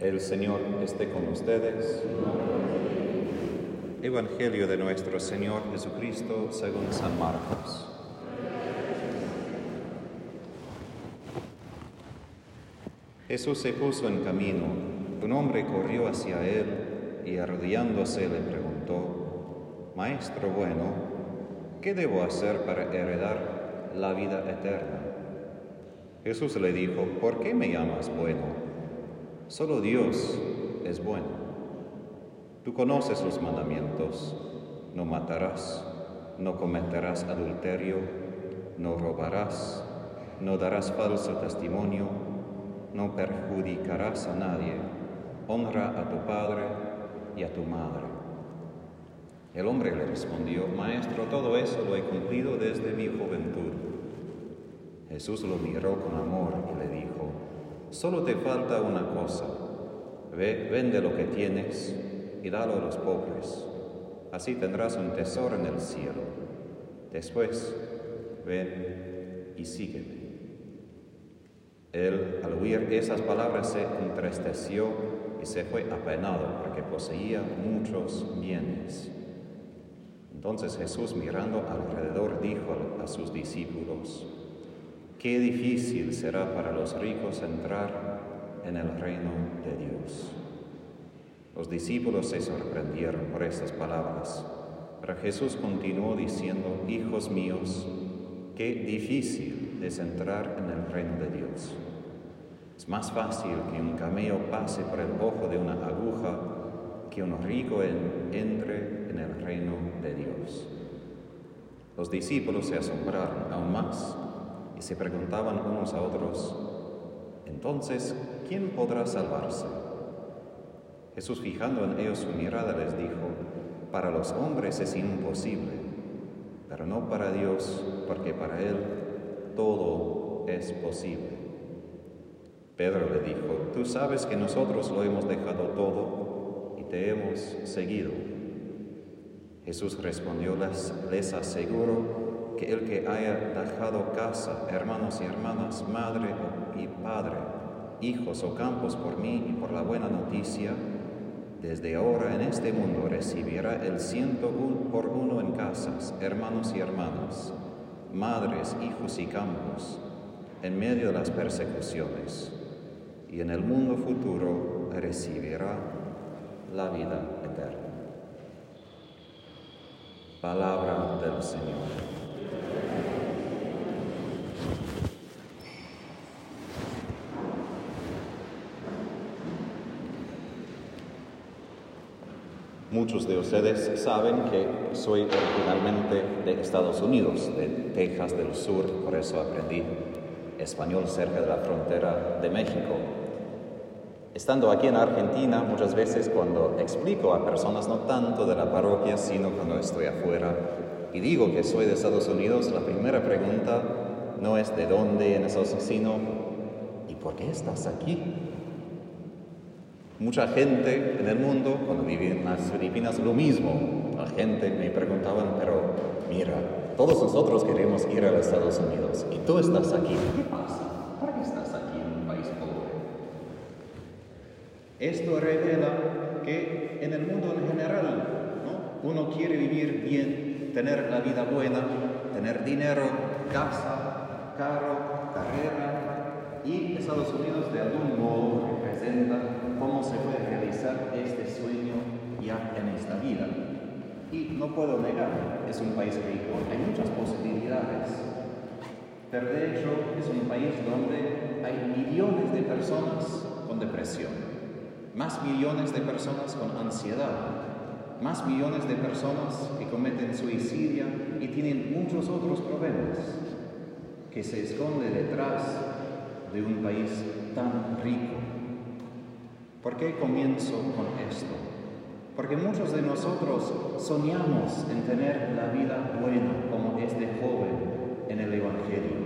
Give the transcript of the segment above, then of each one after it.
El Señor esté con ustedes. Evangelio de nuestro Señor Jesucristo según San Marcos. Jesús se puso en camino. Un hombre corrió hacia él y arrodillándose le preguntó, Maestro bueno, ¿qué debo hacer para heredar la vida eterna? Jesús le dijo, ¿por qué me llamas bueno? Solo Dios es bueno. Tú conoces los mandamientos. No matarás, no cometerás adulterio, no robarás, no darás falso testimonio, no perjudicarás a nadie. Honra a tu padre y a tu madre. El hombre le respondió, Maestro, todo eso lo he cumplido desde mi juventud. Jesús lo miró con amor y le dijo, Solo te falta una cosa. Ve, vende lo que tienes y dalo a los pobres. Así tendrás un tesoro en el cielo. Después, ven y sígueme. Él, al oír esas palabras, se entristeció y se fue apenado porque poseía muchos bienes. Entonces Jesús, mirando alrededor, dijo a sus discípulos, Qué difícil será para los ricos entrar en el reino de Dios. Los discípulos se sorprendieron por estas palabras, pero Jesús continuó diciendo, Hijos míos, qué difícil es entrar en el reino de Dios. Es más fácil que un camello pase por el ojo de una aguja que un rico entre en el reino de Dios. Los discípulos se asombraron aún más y se preguntaban unos a otros, entonces, ¿quién podrá salvarse? Jesús fijando en ellos su mirada les dijo, para los hombres es imposible, pero no para Dios, porque para Él todo es posible. Pedro le dijo, tú sabes que nosotros lo hemos dejado todo y te hemos seguido. Jesús respondió, les, les aseguro que el que haya dejado casa, hermanos y hermanas, madre y padre, hijos o campos por mí y por la buena noticia, desde ahora en este mundo recibirá el ciento por uno en casas, hermanos y hermanas, madres, hijos y campos, en medio de las persecuciones, y en el mundo futuro recibirá la vida eterna. Palabra del Señor. Muchos de ustedes saben que soy originalmente de Estados Unidos, de Texas del Sur, por eso aprendí español cerca de la frontera de México. Estando aquí en Argentina, muchas veces cuando explico a personas no tanto de la parroquia, sino cuando estoy afuera y digo que soy de Estados Unidos, la primera pregunta no es de dónde en Estados Unidos, sino ¿y por qué estás aquí? Mucha gente en el mundo, cuando viví en las Filipinas, lo mismo. La gente me preguntaban, pero mira, todos nosotros queremos ir a los Estados Unidos y tú estás aquí. ¿Qué pasa? ¿Por qué estás aquí en un país pobre? Esto revela que en el mundo en general ¿no? uno quiere vivir bien, tener la vida buena, tener dinero, casa, carro, carrera y Estados Unidos de algún modo representa cómo se puede realizar este sueño ya en esta vida. Y no puedo negar, es un país rico, hay muchas posibilidades, pero de hecho es un país donde hay millones de personas con depresión, más millones de personas con ansiedad, más millones de personas que cometen suicidio y tienen muchos otros problemas que se esconde detrás de un país tan rico ¿Por qué comienzo con esto? Porque muchos de nosotros soñamos en tener la vida buena como este joven en el Evangelio.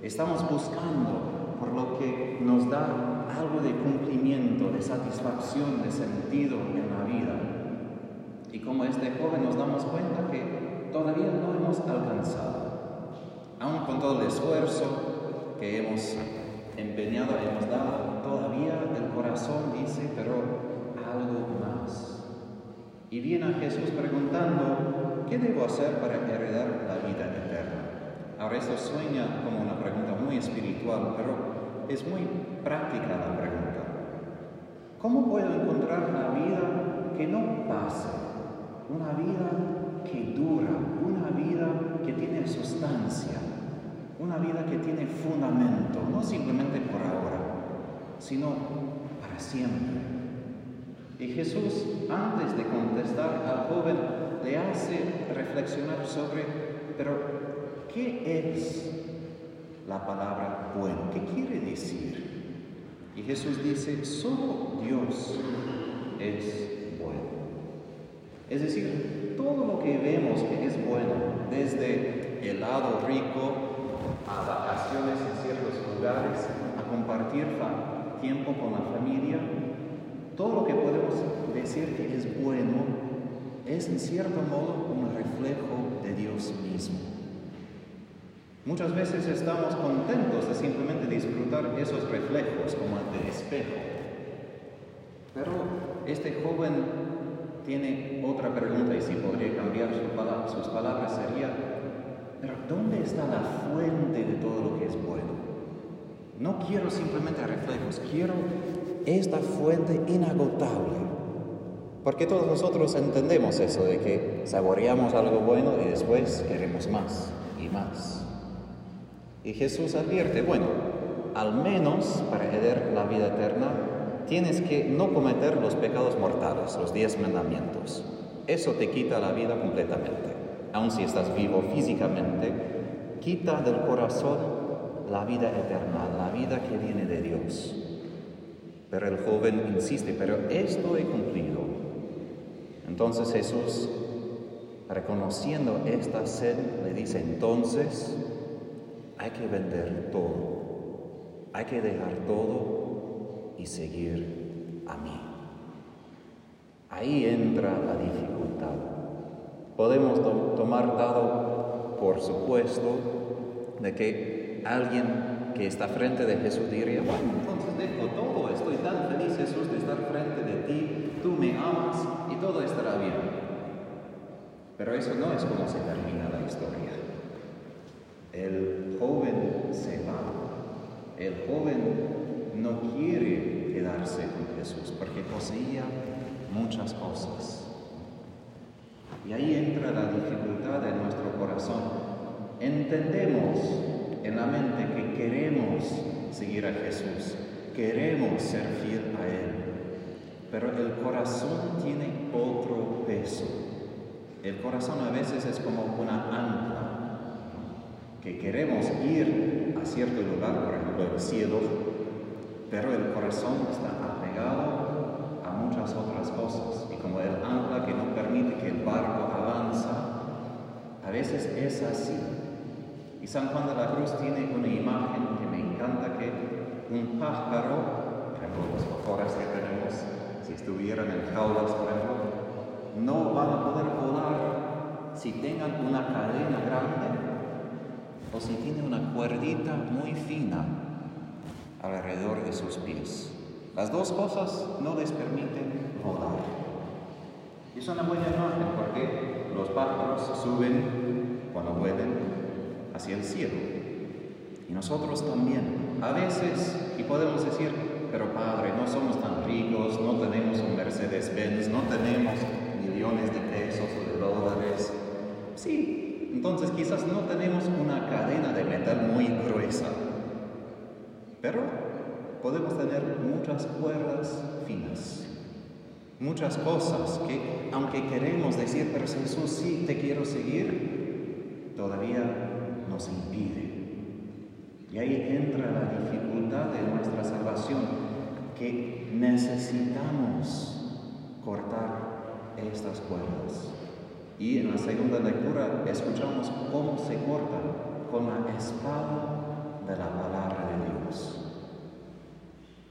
Estamos buscando por lo que nos da algo de cumplimiento, de satisfacción, de sentido en. Y como este joven nos damos cuenta que todavía no hemos alcanzado, aun con todo el esfuerzo que hemos empeñado, hemos dado, todavía el corazón dice, pero algo más. Y viene a Jesús preguntando, ¿qué debo hacer para heredar la vida eterna? Ahora esto sueña como una pregunta muy espiritual, pero es muy práctica la pregunta. ¿Cómo puedo encontrar la vida que no pase? Una vida que dura, una vida que tiene sustancia, una vida que tiene fundamento, no simplemente por ahora, sino para siempre. Y Jesús, antes de contestar al joven, le hace reflexionar sobre, pero, ¿qué es la palabra bueno? ¿Qué quiere decir? Y Jesús dice, solo Dios es bueno. Es decir, todo lo que vemos que es bueno, desde helado rico a vacaciones en ciertos lugares, a compartir tiempo con la familia, todo lo que podemos decir que es bueno es en cierto modo un reflejo de Dios mismo. Muchas veces estamos contentos de simplemente disfrutar esos reflejos como ante espejo. Pero este joven tiene otra pregunta y si podría cambiar sus palabras sería, ¿dónde está la fuente de todo lo que es bueno? No quiero simplemente reflejos, quiero esta fuente inagotable. Porque todos nosotros entendemos eso de que saboreamos algo bueno y después queremos más y más. Y Jesús advierte, bueno, al menos para heredar la vida eterna, tienes que no cometer los pecados mortales, los diez mandamientos. Eso te quita la vida completamente. Aun si estás vivo físicamente, quita del corazón la vida eterna, la vida que viene de Dios. Pero el joven insiste, pero esto he cumplido. Entonces Jesús, reconociendo esta sed, le dice, entonces hay que vender todo, hay que dejar todo y seguir a mí. Ahí entra la dificultad. Podemos tomar dado por supuesto de que alguien que está frente de Jesús diría, bueno, entonces dejo todo, estoy tan feliz Jesús de estar frente de ti, tú me amas y todo estará bien. Pero eso no es como se termina la historia. El joven se va. El joven no quiere quedarse con Jesús porque poseía muchas cosas. Y ahí entra la dificultad de nuestro corazón. Entendemos en la mente que queremos seguir a Jesús, queremos ser fiel a Él, pero el corazón tiene otro peso. El corazón a veces es como una ancla que queremos ir a cierto lugar, por ejemplo el cielo, pero el corazón está apegado a muchas otras cosas. Y como el ancla que no permite que el barco avanza, a veces es así. Y San Juan de la Cruz tiene una imagen que me encanta, que un pájaro, por ejemplo los que tenemos, si estuvieran en jaulas, por ejemplo, no van a poder volar si tengan una cadena grande o si tiene una cuerdita muy fina alrededor de sus pies. Las dos cosas no les permiten volar. Es una buena imagen porque los pájaros suben cuando vuelen hacia el cielo. Y nosotros también. A veces, y podemos decir, pero Padre, no somos tan ricos, no tenemos un Mercedes-Benz, no tenemos millones de pesos o de dólares. Sí, entonces quizás no tenemos una cadena de metal muy gruesa, pero podemos tener muchas cuerdas finas, muchas cosas que aunque queremos decir, pero Jesús sí te quiero seguir, todavía nos impide. Y ahí entra la dificultad de nuestra salvación, que necesitamos cortar estas cuerdas. Y en la segunda lectura escuchamos cómo se corta con la espada de la palabra de Dios.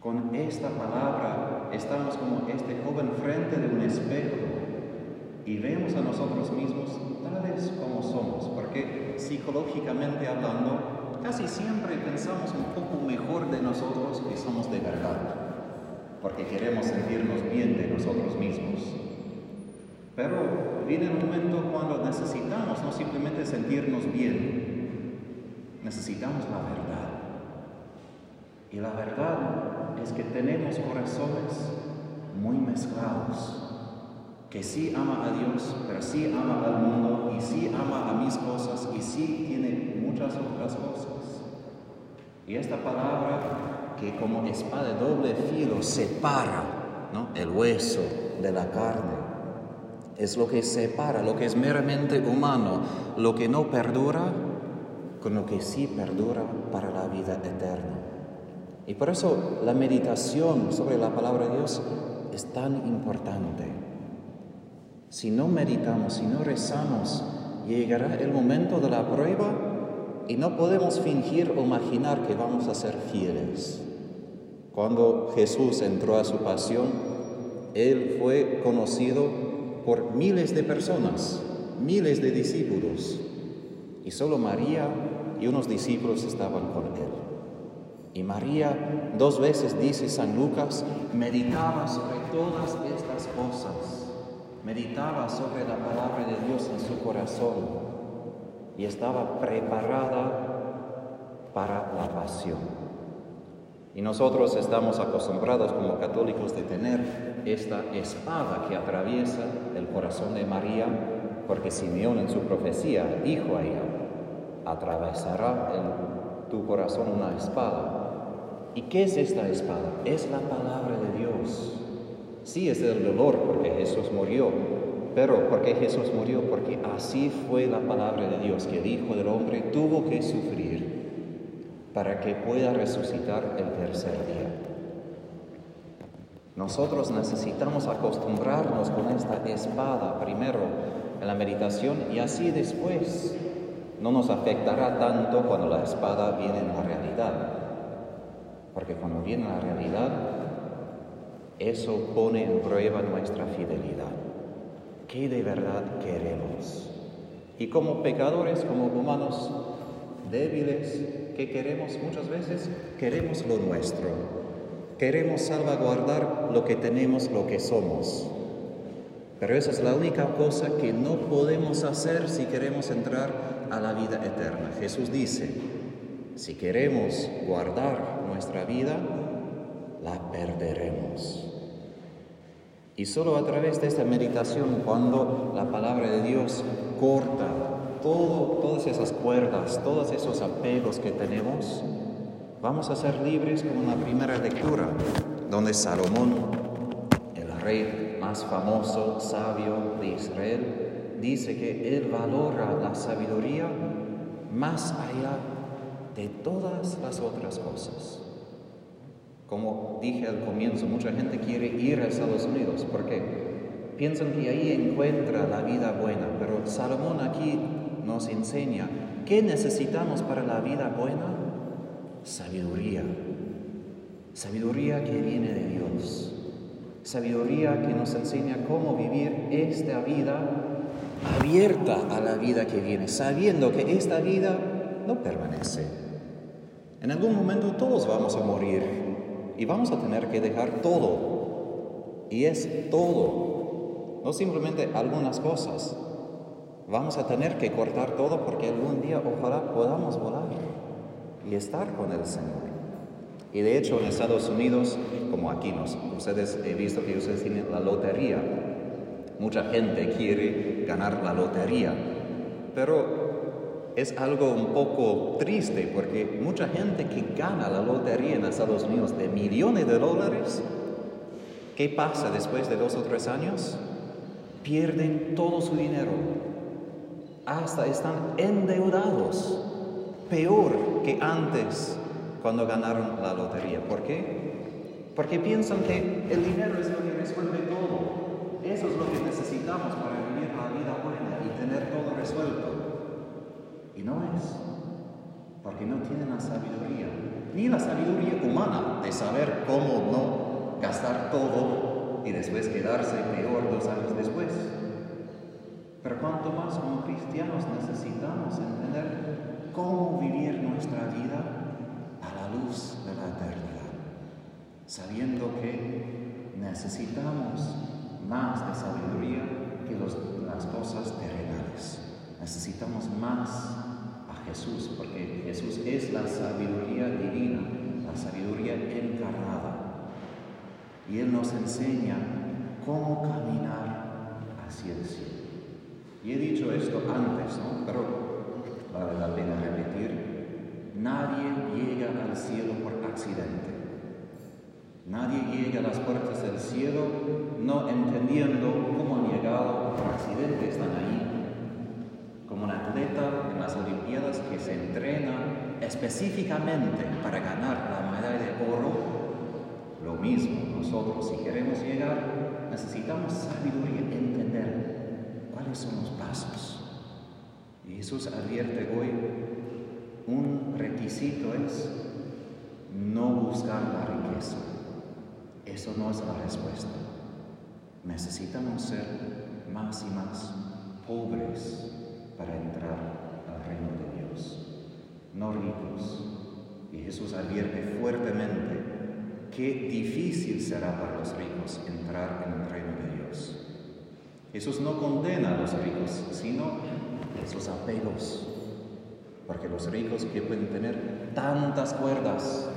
Con esta palabra estamos como este joven frente de un espejo y vemos a nosotros mismos tales como somos, porque psicológicamente hablando casi siempre pensamos un poco mejor de nosotros que somos de verdad, porque queremos sentirnos bien de nosotros mismos. Pero viene un momento cuando necesitamos no simplemente sentirnos bien, necesitamos la verdad. Y la verdad es que tenemos corazones muy mezclados que sí ama a Dios, pero sí ama al mundo y sí ama a mis cosas y sí tiene muchas otras cosas. Y esta palabra que como espada de doble filo separa el hueso de la carne, es lo que separa, lo que es meramente humano, lo que no perdura con lo que sí perdura para la vida eterna. Y por eso la meditación sobre la palabra de Dios es tan importante. Si no meditamos, si no rezamos, llegará el momento de la prueba y no podemos fingir o imaginar que vamos a ser fieles. Cuando Jesús entró a su pasión, Él fue conocido por miles de personas, miles de discípulos, y solo María y unos discípulos estaban con Él. Y María dos veces dice San Lucas, meditaba sobre todas estas cosas meditaba sobre la palabra de Dios en su corazón y estaba preparada para la pasión. Y nosotros estamos acostumbrados como católicos de tener esta espada que atraviesa el corazón de María, porque Simeón en su profecía dijo a ella, atravesará en tu corazón una espada. ¿Y qué es esta espada? Es la palabra de Dios. Sí es el dolor porque Jesús murió, pero ¿por qué Jesús murió? Porque así fue la palabra de Dios, que el Hijo del Hombre tuvo que sufrir para que pueda resucitar el tercer día. Nosotros necesitamos acostumbrarnos con esta espada primero en la meditación y así después no nos afectará tanto cuando la espada viene en la realidad. Porque cuando viene la realidad, eso pone en prueba nuestra fidelidad. ¿Qué de verdad queremos? Y como pecadores, como humanos débiles, ¿qué queremos muchas veces? Queremos lo nuestro. Queremos salvaguardar lo que tenemos, lo que somos. Pero esa es la única cosa que no podemos hacer si queremos entrar a la vida eterna. Jesús dice, si queremos guardar nuestra vida, la perderemos. Y solo a través de esta meditación, cuando la palabra de Dios corta todas esas cuerdas, todos esos apegos que tenemos, vamos a ser libres como una primera lectura, donde Salomón, el rey más famoso, sabio de Israel, dice que él valora la sabiduría más allá de todas las otras cosas. Como dije al comienzo, mucha gente quiere ir a Estados Unidos. ¿Por qué? Piensan que ahí encuentra la vida buena, pero Salomón aquí nos enseña qué necesitamos para la vida buena. Sabiduría. Sabiduría que viene de Dios. Sabiduría que nos enseña cómo vivir esta vida abierta a la vida que viene, sabiendo que esta vida no permanece. En algún momento todos vamos a morir y vamos a tener que dejar todo. Y es todo, no simplemente algunas cosas. Vamos a tener que cortar todo porque algún día ojalá podamos volar y estar con el Señor. Y de hecho en Estados Unidos, como aquí nos, ustedes he visto que ustedes tienen la lotería. Mucha gente quiere ganar la lotería, pero es algo un poco triste porque mucha gente que gana la lotería en Estados Unidos de millones de dólares, ¿qué pasa después de dos o tres años? Pierden todo su dinero, hasta están endeudados, peor que antes cuando ganaron la lotería. ¿Por qué? Porque piensan que el dinero es lo que resuelve todo. Eso es lo que necesitamos para vivir la vida buena y tener todo resuelto. Y no es, porque no tienen la sabiduría, ni la sabiduría humana de saber cómo no gastar todo y después quedarse peor dos años después. Pero cuanto más como cristianos necesitamos entender cómo vivir nuestra vida a la luz de la eternidad, sabiendo que necesitamos más de sabiduría que las cosas terrenales. Necesitamos más a Jesús, porque Jesús es la sabiduría divina, la sabiduría encarnada. Y Él nos enseña cómo caminar hacia el cielo. Y he dicho esto antes, ¿no? pero vale la pena repetir. Nadie llega al cielo por accidente. Nadie llega a las puertas del cielo no entendiendo cómo han llegado por accidente, están ahí. Como un atleta en las Olimpiadas que se entrena específicamente para ganar la medalla de oro, lo mismo nosotros si queremos llegar necesitamos sabiduría, entender cuáles son los pasos. Y Jesús advierte hoy, un requisito es no buscar la riqueza. Eso no es la respuesta. Necesitamos ser más y más pobres para entrar al reino de Dios, no ricos. Y Jesús advierte fuertemente qué difícil será para los ricos entrar en el reino de Dios. Jesús no condena a los ricos, sino esos apegos, porque los ricos que pueden tener tantas cuerdas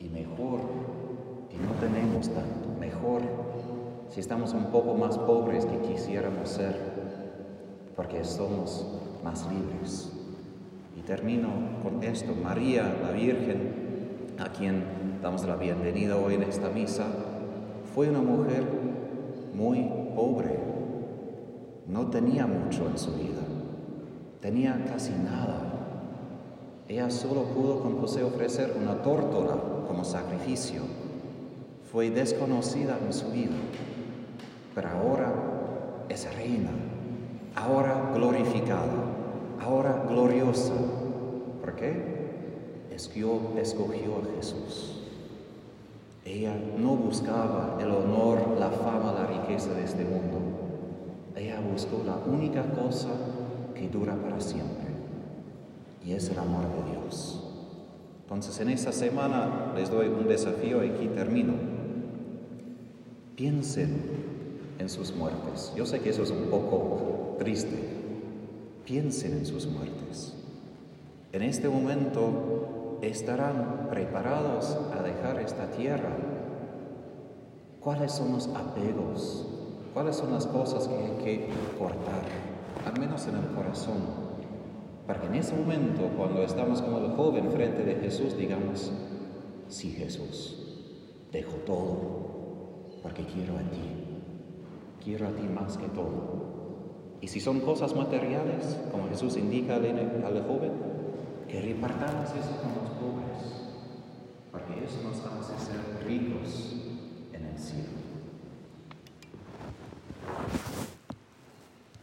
y mejor y no tenemos tanto. Mejor si estamos un poco más pobres que quisiéramos ser, porque somos más libres. Y termino con esto. María, la Virgen, a quien damos la bienvenida hoy en esta misa, fue una mujer muy pobre. No tenía mucho en su vida. Tenía casi nada. Ella solo pudo con José ofrecer una tórtola como sacrificio fue desconocida en su vida, pero ahora es reina, ahora glorificada, ahora gloriosa. ¿Por qué? Escogió, escogió a Jesús. Ella no buscaba el honor, la fama, la riqueza de este mundo. Ella buscó la única cosa que dura para siempre, y es el amor de Dios. Entonces en esta semana les doy un desafío y aquí termino. Piensen en sus muertes. Yo sé que eso es un poco triste. Piensen en sus muertes. En este momento estarán preparados a dejar esta tierra. ¿Cuáles son los apegos? ¿Cuáles son las cosas que hay que cortar? Al menos en el corazón. Para que en ese momento, cuando estamos como el joven frente de Jesús, digamos, sí Jesús, dejo todo porque quiero a ti, quiero a ti más que todo. Y si son cosas materiales, como Jesús indica al, al joven, que repartamos eso con los pobres, porque eso nos hace